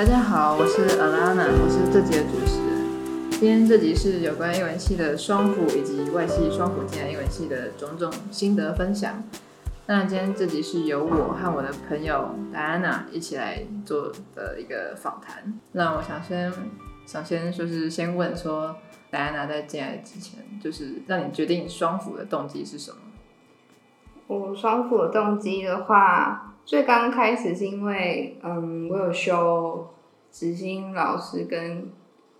大家好，我是 Alana，我是这集的主持人。今天这集是有关英文系的双辅以及外系双辅进来英文系的种种心得分享。那今天这集是由我和我的朋友 Diana 一起来做的一个访谈。那我想先想先就是先问说，Diana 在进来之前，就是让你决定双辅的动机是什么？我双辅的动机的话，最刚开始是因为，嗯，我有修执行老师跟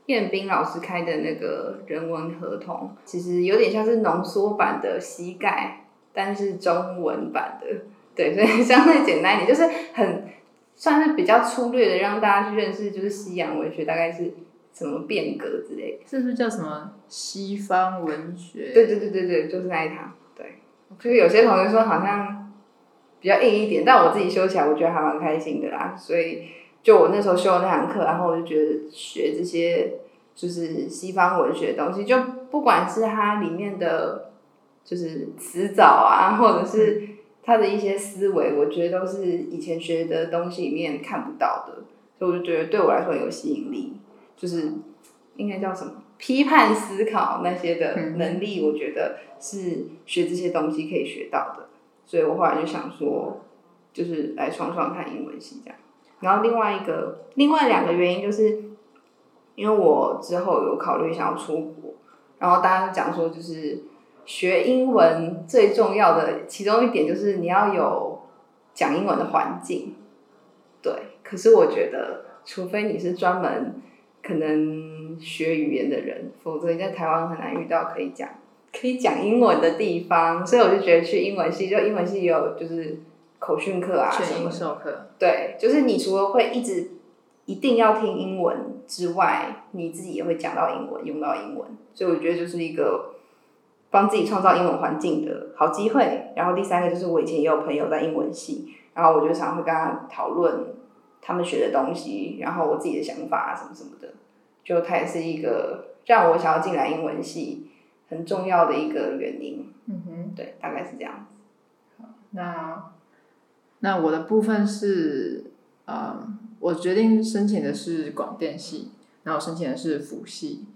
彦斌老师开的那个人文合同，其实有点像是浓缩版的膝盖，但是中文版的，对，所以相对简单一点，就是很算是比较粗略的让大家去认识，就是西洋文学大概是什么变革之类的。是不是叫什么西方文学？对对对对对，就是那一堂。对，就是有些同学说好像比较硬一点，但我自己修起来，我觉得还蛮开心的啦。所以就我那时候修的那堂课，然后我就觉得学这些就是西方文学的东西，就不管是它里面的就是词藻啊，或者是它的一些思维，我觉得都是以前学的东西里面看不到的，所以我就觉得对我来说很有吸引力，就是应该叫什么？批判思考那些的能力，我觉得是学这些东西可以学到的，所以我后来就想说，就是来创创看英文系这样。然后另外一个，另外两个原因就是，因为我之后有考虑想要出国，然后大家讲说，就是学英文最重要的其中一点就是你要有讲英文的环境，对。可是我觉得，除非你是专门可能学语言的人，否则你在台湾很难遇到可以讲可以讲英文的地方。所以我就觉得去英文系，就英文系也有就是口训课啊什么的。授课。对，就是你除了会一直一定要听英文之外，你自己也会讲到英文，用到英文。所以我觉得就是一个帮自己创造英文环境的好机会。然后第三个就是我以前也有朋友在英文系，然后我就常常会跟他讨论他们学的东西，然后我自己的想法啊什么什么的。就他也是一个让我想要进来英文系很重要的一个原因。嗯哼。对，大概是这样。那那我的部分是，呃，我决定申请的是广电系，然后我申请的是辅系。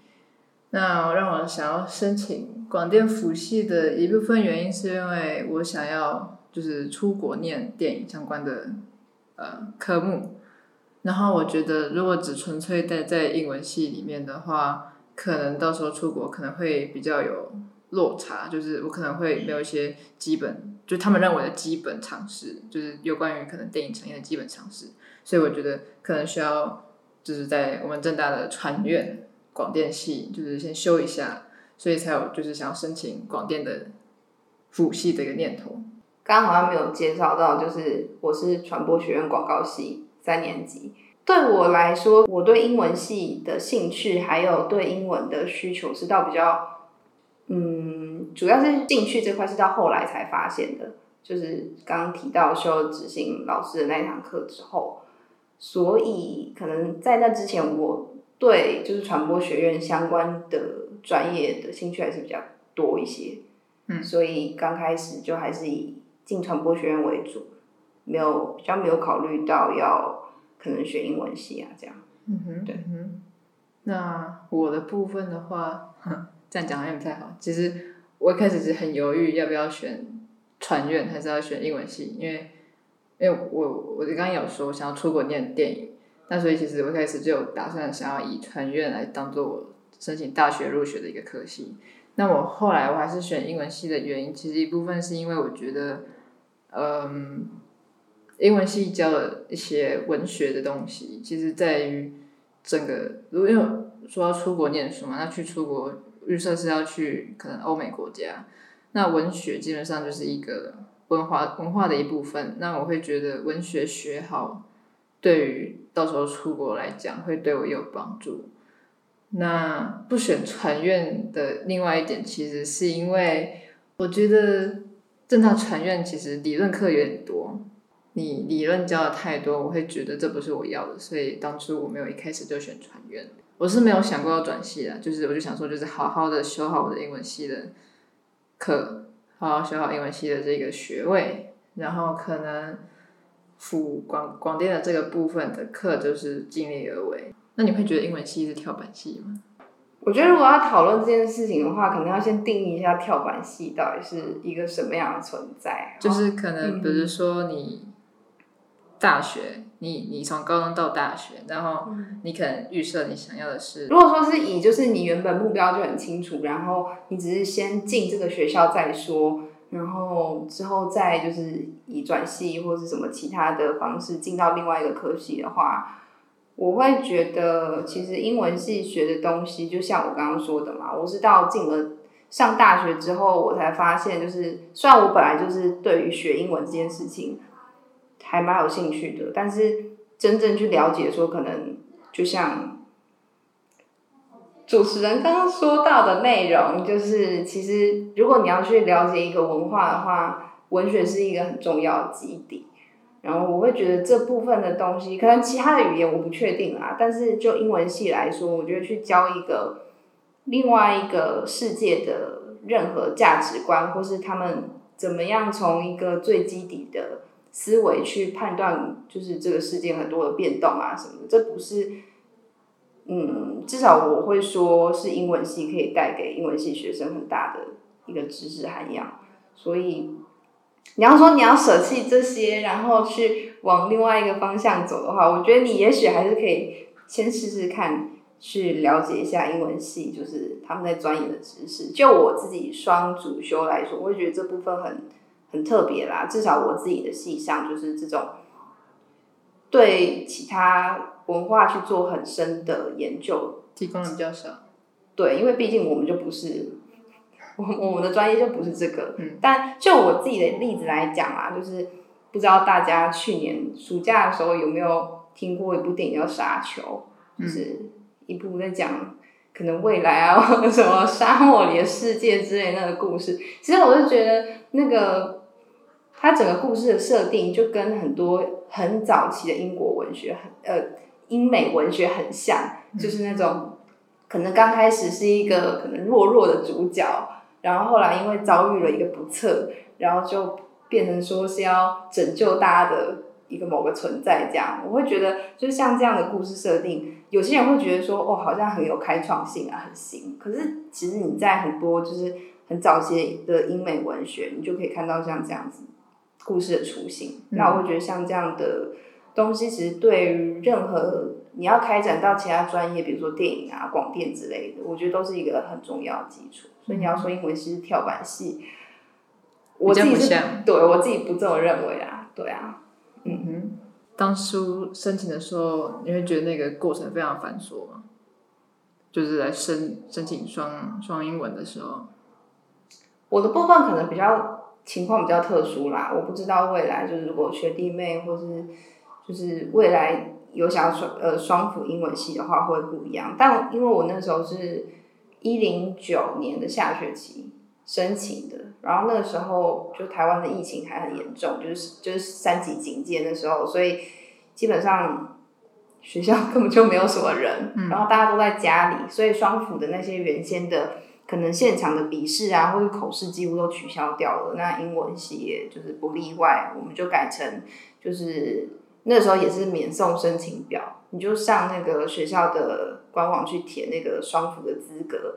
那让我想要申请广电辅系的一部分原因，是因为我想要就是出国念电影相关的呃科目。然后我觉得，如果只纯粹待在英文系里面的话，可能到时候出国可能会比较有落差，就是我可能会没有一些基本，就他们认为的基本常识，就是有关于可能电影产业的基本常识，所以我觉得可能需要就是在我们正大的传院广电系，就是先修一下，所以才有就是想要申请广电的辅系的一个念头。刚刚好像没有介绍到，就是我是传播学院广告系三年级。对我来说，我对英文系的兴趣还有对英文的需求是到比较，嗯，主要是兴趣这块是到后来才发现的，就是刚刚提到修执行老师的那一堂课之后，所以可能在那之前，我对就是传播学院相关的专业的兴趣还是比较多一些。嗯所以刚开始就还是以进传播学院为主，没有比较没有考虑到要可能学英文系啊这样。嗯哼，对。那我的部分的话，哼 这样讲好像不太好。其实我一开始是很犹豫要不要选传院，还是要选英文系，因为因为我我刚刚有说想要出国念电影，那所以其实我一开始就有打算想要以传院来当做我申请大学入学的一个科系。那我后来我还是选英文系的原因，其实一部分是因为我觉得，嗯，英文系教了一些文学的东西，其实在于整个，如果因为说要出国念书嘛，那去出国预设是要去可能欧美国家，那文学基本上就是一个文化文化的一部分。那我会觉得文学学好，对于到时候出国来讲，会对我有帮助。那不选传院的另外一点，其实是因为我觉得正大传院其实理论课有点多，你理论教的太多，我会觉得这不是我要的，所以当初我没有一开始就选传院。我是没有想过要转系的，就是我就想说，就是好好的修好我的英文系的课，好好修好英文系的这个学位，然后可能辅广广电的这个部分的课就是尽力而为。那你会觉得英文系是跳板系吗？我觉得如果要讨论这件事情的话，可能要先定义一下跳板系到底是一个什么样的存在。就是可能比如说你大学，你你从高中到大学，然后你可能预设你想要的是，如果说是以就是你原本目标就很清楚，然后你只是先进这个学校再说，然后之后再就是以转系或是什么其他的方式进到另外一个科系的话。我会觉得，其实英文系学的东西，就像我刚刚说的嘛，我是到进了上大学之后，我才发现，就是虽然我本来就是对于学英文这件事情还蛮有兴趣的，但是真正去了解，说可能就像主持人刚刚说到的内容，就是其实如果你要去了解一个文化的话，文学是一个很重要的基底。然后我会觉得这部分的东西，可能其他的语言我不确定啊，但是就英文系来说，我觉得去教一个另外一个世界的任何价值观，或是他们怎么样从一个最基底的思维去判断，就是这个世界很多的变动啊什么的，这不是，嗯，至少我会说是英文系可以带给英文系学生很大的一个知识涵养，所以。你要说你要舍弃这些，然后去往另外一个方向走的话，我觉得你也许还是可以先试试看，去了解一下英文系，就是他们在钻研的知识。就我自己双主修来说，我会觉得这部分很很特别啦。至少我自己的戏上就是这种对其他文化去做很深的研究，提供的比较少。对，因为毕竟我们就不是。我我们的专业就不是这个，嗯但就我自己的例子来讲啊，就是不知道大家去年暑假的时候有没有听过一部电影叫《沙丘》，就是一部在讲可能未来啊什么沙漠里的世界之类那个故事。其实我就觉得那个它整个故事的设定就跟很多很早期的英国文学很呃英美文学很像，就是那种可能刚开始是一个可能弱弱的主角。然后后来因为遭遇了一个不测，然后就变成说是要拯救大家的一个某个存在这样。我会觉得，就是像这样的故事设定，有些人会觉得说，哦，好像很有开创性啊，很新。可是其实你在很多就是很早期的英美文学，你就可以看到像这样子故事的雏形。那我会觉得像这样的东西，其实对于任何你要开展到其他专业，比如说电影啊、广电之类的，我觉得都是一个很重要的基础。所以你要说英文其实跳板戏，我自己是对我自己不这么认为啊，对啊，嗯哼。当初申请的时候，你会觉得那个过程非常繁琐吗？就是来申申请双双英文的时候，我的部分可能比较情况比较特殊啦，我不知道未来就是如果学弟妹或是就是未来有想要双呃双辅英文系的话会不一样，但因为我那时候是。一零九年的下学期申请的，然后那个时候就台湾的疫情还很严重，就是就是三级警戒的时候，所以基本上学校 根本就没有什么人，然后大家都在家里，所以双辅的那些原先的可能现场的笔试啊或者口试几乎都取消掉了，那英文系也就是不例外，我们就改成就是那时候也是免送申请表，你就上那个学校的。官网去填那个双辅的资格，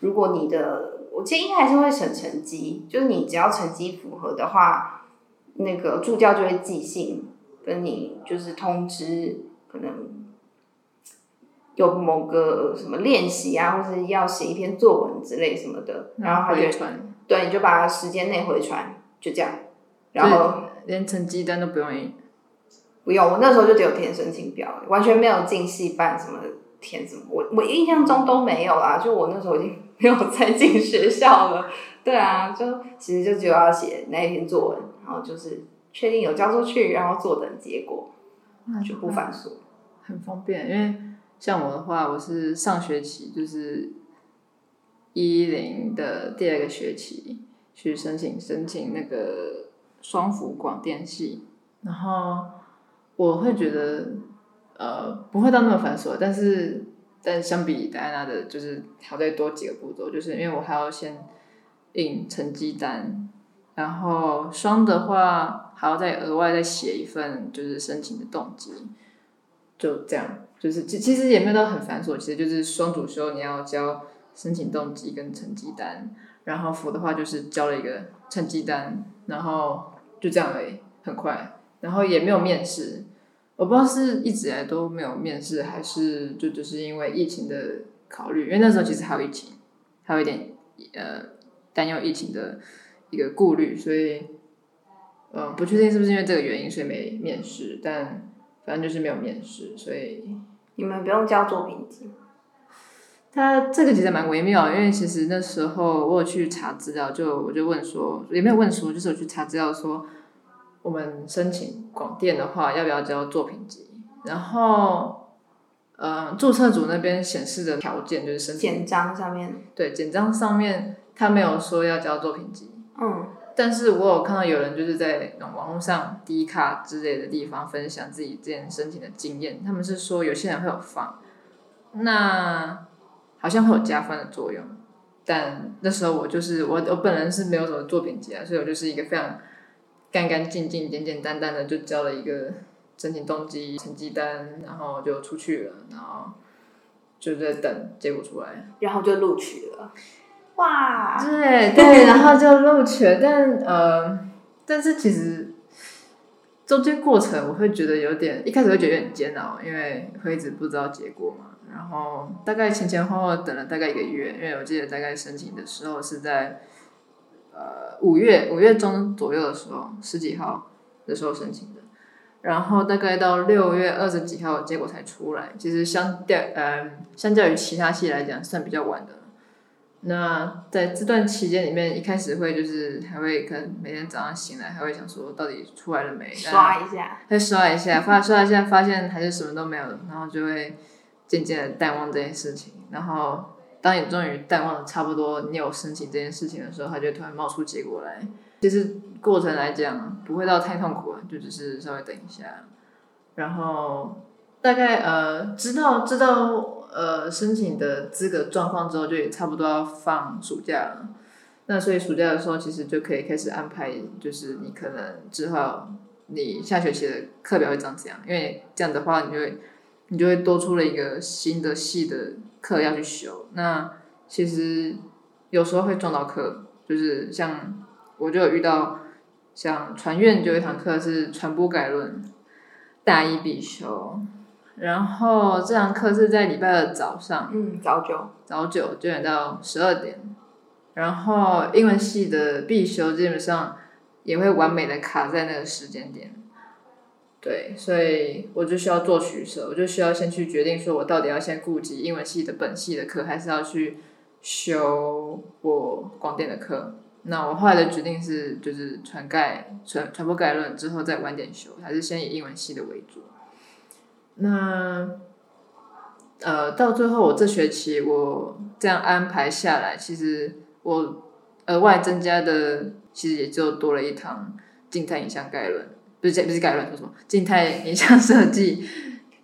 如果你的，我建议还是会审成绩，就是你只要成绩符合的话，那个助教就会寄信跟你就是通知，可能有某个什么练习啊，或是要写一篇作文之类什么的，然后他就对，你就把时间内回传，就这样，然后连成绩单都不用印，不用，我那时候就只有填申请表，完全没有进系办什么。填什么？我我印象中都没有啦，就我那时候已经没有再进学校了。对啊，就其实就只有要写那一篇作文，然后就是确定有交出去，然后坐等结果，就不繁琐，很方便。因为像我的话，我是上学期就是一零的第二个学期去申请申请那个双辅广电系，然后我会觉得。呃，不会到那么繁琐，但是但相比戴安娜的，就是还在多几个步骤，就是因为我还要先印成绩单，然后双的话还要再额外再写一份就是申请的动机，就这样，就是其其实也没有到很繁琐，其实就是双主修你要交申请动机跟成绩单，然后辅的话就是交了一个成绩单，然后就这样而已，很快，然后也没有面试，我不知道是一直来都没有面试，还是就只是因为疫情的考虑，因为那时候其实还有疫情，还有一点呃担忧疫情的一个顾虑，所以呃不确定是不是因为这个原因，所以没面试，但反正就是没有面试，所以你们不用交作品集，他这个其实蛮微妙，因为其实那时候我有去查资料，就我就问说，也没有问说，就是我去查资料说，我们申请广电的话，要不要交作品集？然后，呃，注册组那边显示的条件就是申请简章上面，对简章上面他没有说要交作品集，嗯，但是我有看到有人就是在那种网络上低卡之类的地方分享自己之前申请的经验，他们是说有些人会有放，那好像会有加分的作用，但那时候我就是我我本人是没有什么作品集啊，所以我就是一个非常干干净净、简简单单的就交了一个申请动机、成绩单，然后就出去了，然后就在等结果出来。然后就录取了，哇，对对，然后就录取了，但呃，但是其实中间过程我会觉得有点，一开始会觉得有点煎熬，因为会一直不知道结果嘛。然后大概前前后后等了大概一个月，因为我记得大概申请的时候是在呃五月五月中左右的时候，十几号的时候申请的，然后大概到六月二十几号结果才出来。其实相较呃相较于其他系来讲，算比较晚的。那在这段期间里面，一开始会就是还会可能每天早上醒来还会想说到底出来了没，刷一下，再刷一下，发刷一下，发现还是什么都没有，然后就会渐渐的淡忘这件事情。然后当你终于淡忘的差不多，你有申请这件事情的时候，它就突然冒出结果来。其实过程来讲不会到太痛苦啊，就只是稍微等一下，然后大概呃知道知道呃申请的资格状况之后，就也差不多要放暑假了。那所以暑假的时候，其实就可以开始安排，就是你可能之后你下学期的课表会长怎样，因为这样的话，你就会你就会多出了一个新的系的课要去修。那其实有时候会撞到课，就是像我就有遇到，像传院就有一堂课是传播概论，大一必修，然后这堂课是在礼拜二早上。嗯，早九，早九九点到十二点，然后英文系的必修基本上也会完美的卡在那个时间点。对，所以我就需要做取舍，我就需要先去决定说我到底要先顾及英文系的本系的课，还是要去修我广电的课。那我后来的决定是，就是传概传传播概论之后再晚点修，还是先以英文系的为主。那呃，到最后我这学期我这样安排下来，其实我额外增加的其实也就多了一堂静态影像概论，不是不是概论，说什么静态影像设计，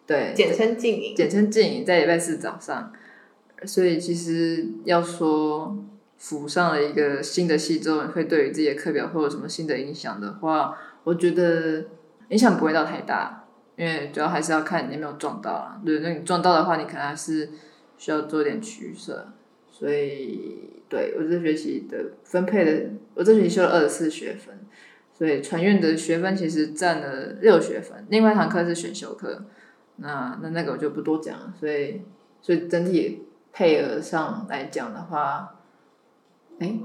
对，简称静影，简称静影，在礼拜四早上。所以其实要说辅上了一个新的系之后，会对于自己的课表会有什么新的影响的话，我觉得影响不会到太大，因为主要还是要看你有没有撞到啦。对，那你撞到的话，你可能还是需要做点取舍。所以，对我这学期的分配的，我这学期修了二十四学分，所以传院的学分其实占了六学分，另外一堂课是选修课，那那那个我就不多讲了。所以，所以整体配额上来讲的话，哎，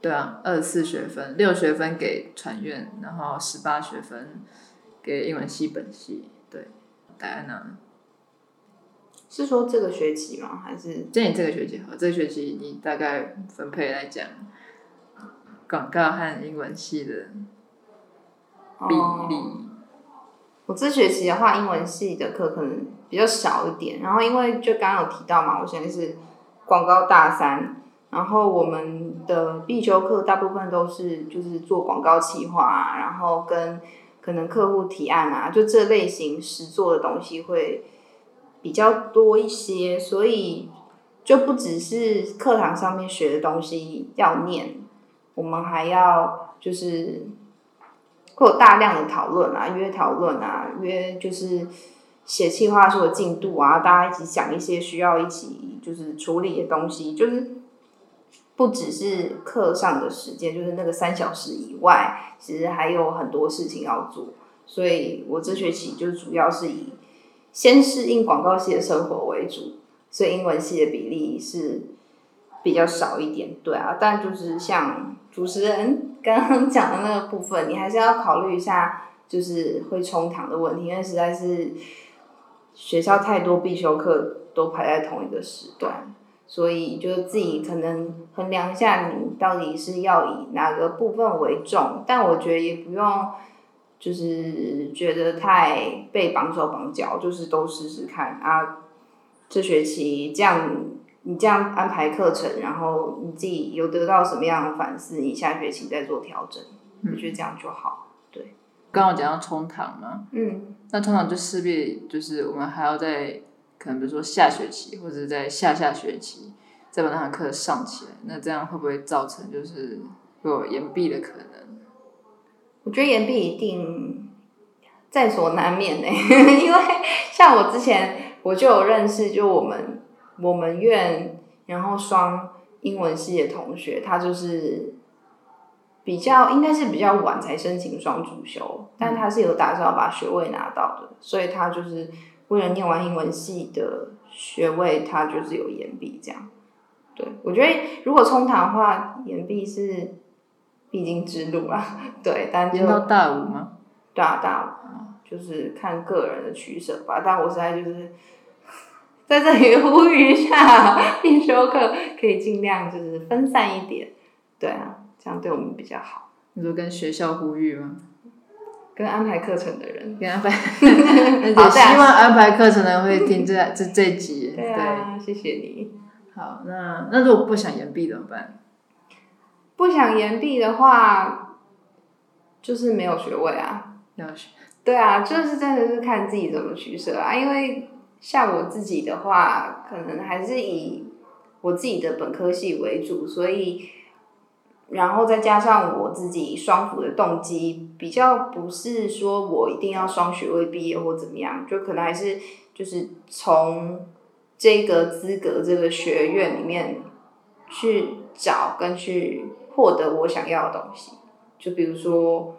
对啊，二十四学分，六学分给传院，然后十八学分给英文系本系。对，戴安娜，是说这个学期吗？还是就你这个学期好，这个学期你大概分配来讲，广告和英文系的比例。哦我这学期的话，英文系的课可能比较少一点。然后因为就刚刚有提到嘛，我现在是广告大三，然后我们的必修课大部分都是就是做广告企划啊，然后跟可能客户提案啊，就这类型实做的东西会比较多一些，所以就不只是课堂上面学的东西要念，我们还要就是会有大量的讨论啊，约讨论啊，约就是写计划书的进度啊，大家一起想一些需要一起就是处理的东西，就是不只是课上的时间，就是那个三小时以外，其实还有很多事情要做。所以我这学期就主要是以先适应广告系的生活为主，所以英文系的比例是比较少一点，对啊。但就是像主持人刚刚讲的那个部分，你还是要考虑一下，就是会冲堂的问题，因为实在是学校太多必修课都排在同一个时段，所以就自己可能衡量一下，你到底是要以哪个部分为重。但我觉得也不用。就是觉得太被绑手绑脚，就是都试试看啊。这学期这样，你这样安排课程，然后你自己有得到什么样的反思，你下学期再做调整，我觉得这样就好。对，刚刚讲到冲堂嘛，嗯，那冲堂就势必就是我们还要在可能比如说下学期或者在下下学期再把那堂课上起来，那这样会不会造成就是有延毕的可能？我觉得延毕一定在所难免呢，因为像我之前我就有认识，就我们我们院然后双英文系的同学，他就是比较应该是比较晚才申请双主修，但他是有打算要把学位拿到的，所以他就是为了念完英文系的学位，他就是有延毕这样。对我觉得如果冲堂的话，延毕是。必经之路啊，对，但就到大五吗？大大五，就是看个人的取舍吧。但我现在就是 在这里呼吁一下，必修课可以尽量就是分散一点，对啊，这样对我们比较好。你说跟学校呼吁吗？跟安排课程的人，跟安排，好，希望安排课程的人会听这这这集。对啊，谢谢你。好，那那如果不想延毕怎么办？不想延毕的话，就是没有学位啊。要学。对啊，就是真的是看自己怎么取舍啊。因为像我自己的话，可能还是以我自己的本科系为主，所以，然后再加上我自己双辅的动机，比较不是说我一定要双学位毕业或怎么样，就可能还是就是从这个资格这个学院里面去找跟去。获得我想要的东西，就比如说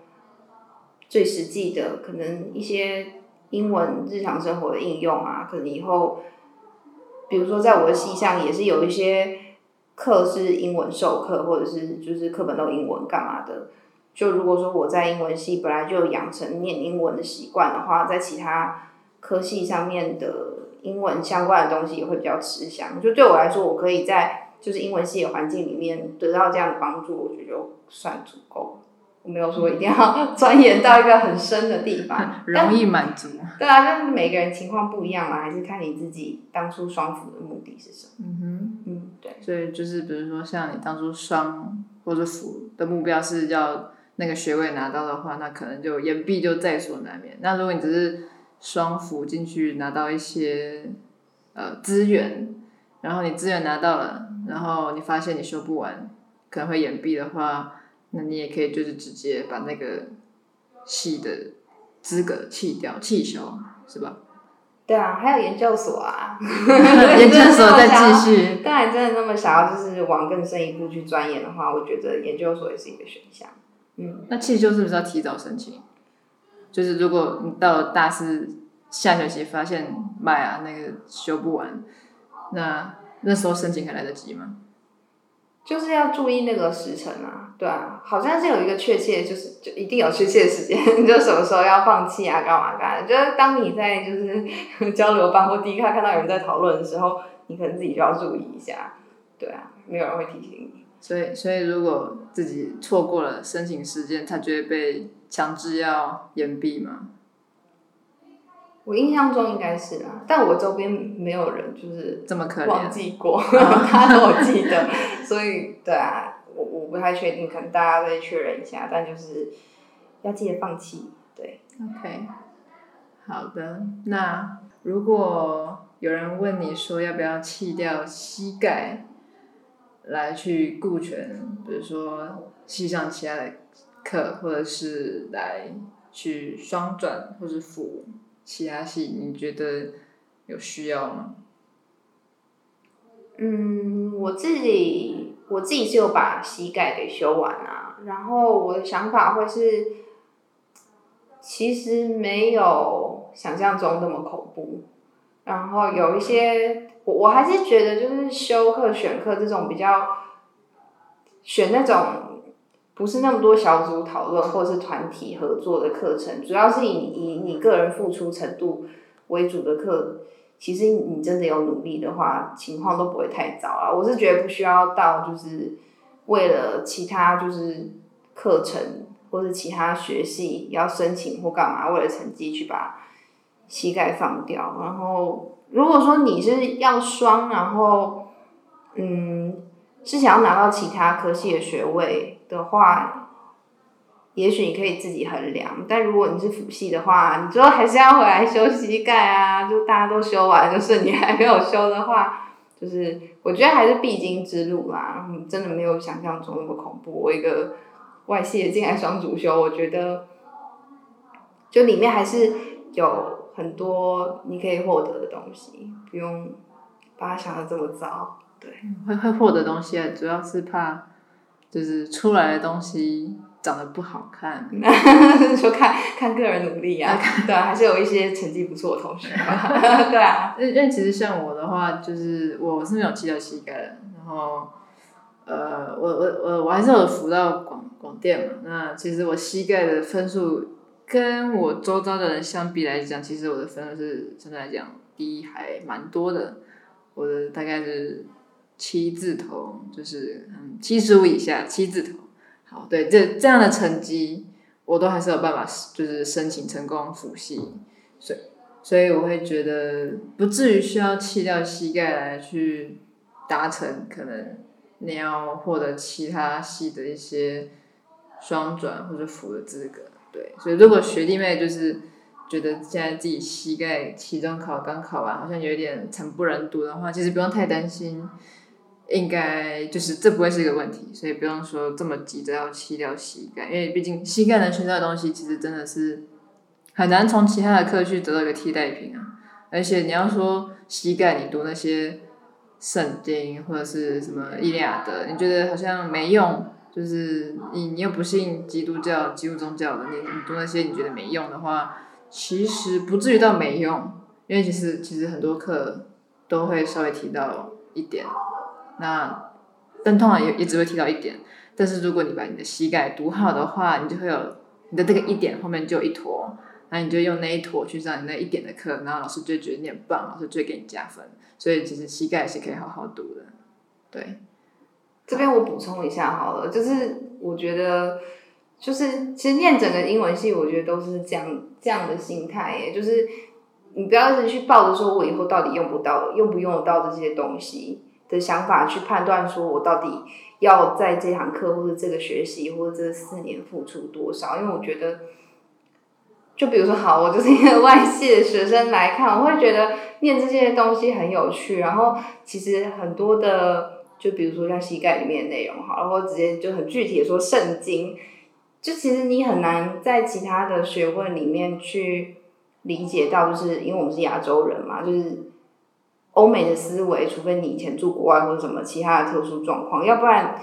最实际的，可能一些英文日常生活的应用啊，可能以后，比如说在我的系上也是有一些课是英文授课，或者是就是课本都英文干嘛的。就如果说我在英文系本来就养成念英文的习惯的话，在其他科系上面的英文相关的东西也会比较吃香。就对我来说，我可以在。就是英文系的环境里面得到这样的帮助，我觉得就算足够。我没有说一定要 钻研到一个很深的地方，容易满足。对啊，但是每个人情况不一样嘛，还是看你自己当初双辅的目的是什么。嗯哼，嗯，对。所以就是比如说，像你当初双或者辅的目标是要那个学位拿到的话，那可能就延毕就在所难免。那如果你只是双辅进去拿到一些呃资源。然后你资源拿到了，然后你发现你修不完，可能会延毕的话，那你也可以就是直接把那个系的资格弃掉，弃修，是吧？对啊，还有研究所啊，研究所再继续。当然，真的那么想要就是往更深一步去钻研的话，我觉得研究所也是一个选项。嗯，那弃修是不是要提早申请？就是如果你到了大四下学期发现卖啊那个修不完。那那时候申请还来得及吗？就是要注意那个时辰啊，对啊，好像是有一个确切，就是就一定有确切的时间，就什么时候要放弃啊，干嘛干嘛？就是当你在就是 交流班或第一看看到有人在讨论的时候，你可能自己就要注意一下，对啊，没有人会提醒你。所以，所以如果自己错过了申请时间，他就会被强制要延毕吗？我印象中应该是啦，但我周边没有人就是这么可怜忘记过，他都记得，所以对啊，我我不太确定，可能大家再确认一下，但就是要记得放弃，对。OK，好的，那如果有人问你说要不要弃掉膝盖来去顾全，比如说系上其他的课，或者是来去双转或是辅其他系，你觉得有需要吗？嗯，我自己我自己是有把膝盖给修完啊，然后我的想法会是，其实没有想象中那么恐怖。然后有一些，我我还是觉得就是修课选课这种比较，选那种不是那么多小组讨论或者是团体合作的课程，主要是以以你个人付出程度为主的课。其实你真的有努力的话，情况都不会太糟啊。我是觉得不需要到就是为了其他就是课程或者其他学系要申请或干嘛，为了成绩去把膝盖放掉。然后如果说你是要双，然后嗯是想要拿到其他科系的学位的话。也许你可以自己衡量，但如果你是辅系的话，你最后还是要回来修膝盖啊。就大家都修完，就是你还没有修的话，就是我觉得还是必经之路啦。真的没有想象中那么恐怖。我一个外系的进来双主修，我觉得就里面还是有很多你可以获得的东西，不用把它想的这么糟。对，会会获得东西啊，主要是怕就是出来的东西。长得不好看，说看看个人努力啊，对啊，还是有一些成绩不错的同学，对啊。因为其实像我的话，就是我是没有踢到膝盖的，然后呃，我我我我还是有扶到广广电嘛。那其实我膝盖的分数跟我周遭的人相比来讲，其实我的分数是相对来讲低还蛮多的。我的大概是七字头，就是嗯七十五以下七字头。好，对，这这样的成绩，我都还是有办法，就是申请成功复系，所以所以我会觉得不至于需要弃掉膝盖来去达成可能你要获得其他系的一些双转或者辅的资格，对，所以如果学弟妹就是觉得现在自己膝盖期中考刚考完，好像有点惨不忍睹的话，其实不用太担心。应该就是这不会是一个问题，所以不用说这么急着要弃掉膝盖，因为毕竟膝盖能学到的东西，其实真的是很难从其他的课去得到一个替代品啊。而且你要说膝盖，你读那些圣经或者是什么伊利亚德，你觉得好像没用，就是你你又不信基督教、基督宗教的，你你读那些你觉得没用的话，其实不至于到没用，因为其实其实很多课都会稍微提到一点。那，但通常也也只会提到一点。但是如果你把你的膝盖读好的话，你就会有你的这个一点后面就有一坨，那你就用那一坨去上你那一点的课，然后老师就觉得你很棒，老师就会给你加分。所以其实膝盖是可以好好读的。对，这边我补充一下好了，就是我觉得，就是其实念整个英文系，我觉得都是这样这样的心态耶，就是你不要一直去抱着说我以后到底用不到，用不用得到这些东西。的想法去判断，说我到底要在这堂课或者这个学习或者这四年付出多少？因为我觉得，就比如说，好，我就是一个外系的学生来看，我会觉得念这些东西很有趣。然后，其实很多的，就比如说像膝盖里面的内容，好，然后直接就很具体的说圣经，就其实你很难在其他的学问里面去理解到，就是因为我们是亚洲人嘛，就是。欧美的思维，除非你以前住国外或者什么其他的特殊状况，要不然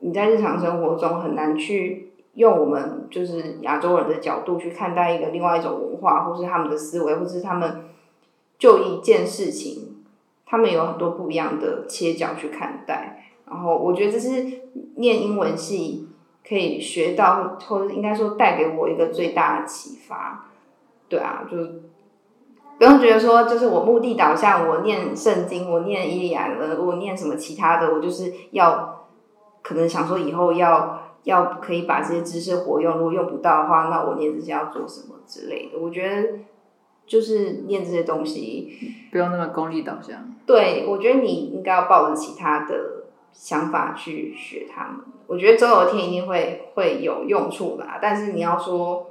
你在日常生活中很难去用我们就是亚洲人的角度去看待一个另外一种文化，或是他们的思维，或是他们就一件事情，他们有很多不一样的切角去看待。然后我觉得这是念英文系可以学到，或者应该说带给我一个最大的启发。对啊，就。不用觉得说，就是我目的导向，我念圣经，我念伊利亚的，我念什么其他的，我就是要可能想说以后要要可以把这些知识活用，如果用不到的话，那我念这些要做什么之类的。我觉得就是念这些东西，不用那么功利导向。对，我觉得你应该要抱着其他的想法去学他们。我觉得周有天一定会会有用处啦，但是你要说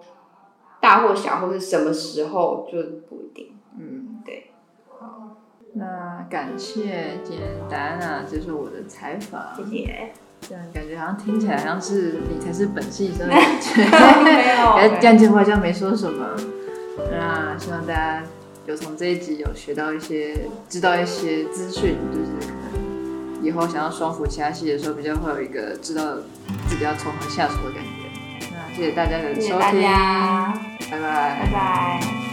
大或小或者什么时候就不一定。嗯，对，好，那感谢今天答案啊，接受我的采访，谢谢。这样感觉好像听起来好像是你才是本系生的 感没有 觉，这样讲话像没说什么。那希望大家有从这一集有学到一些，知道一些资讯，就是可能以后想要双辅其他系的时候，比较会有一个知道自己要从何下手的感觉。那谢谢大家的谢谢大收听，家，拜拜拜拜。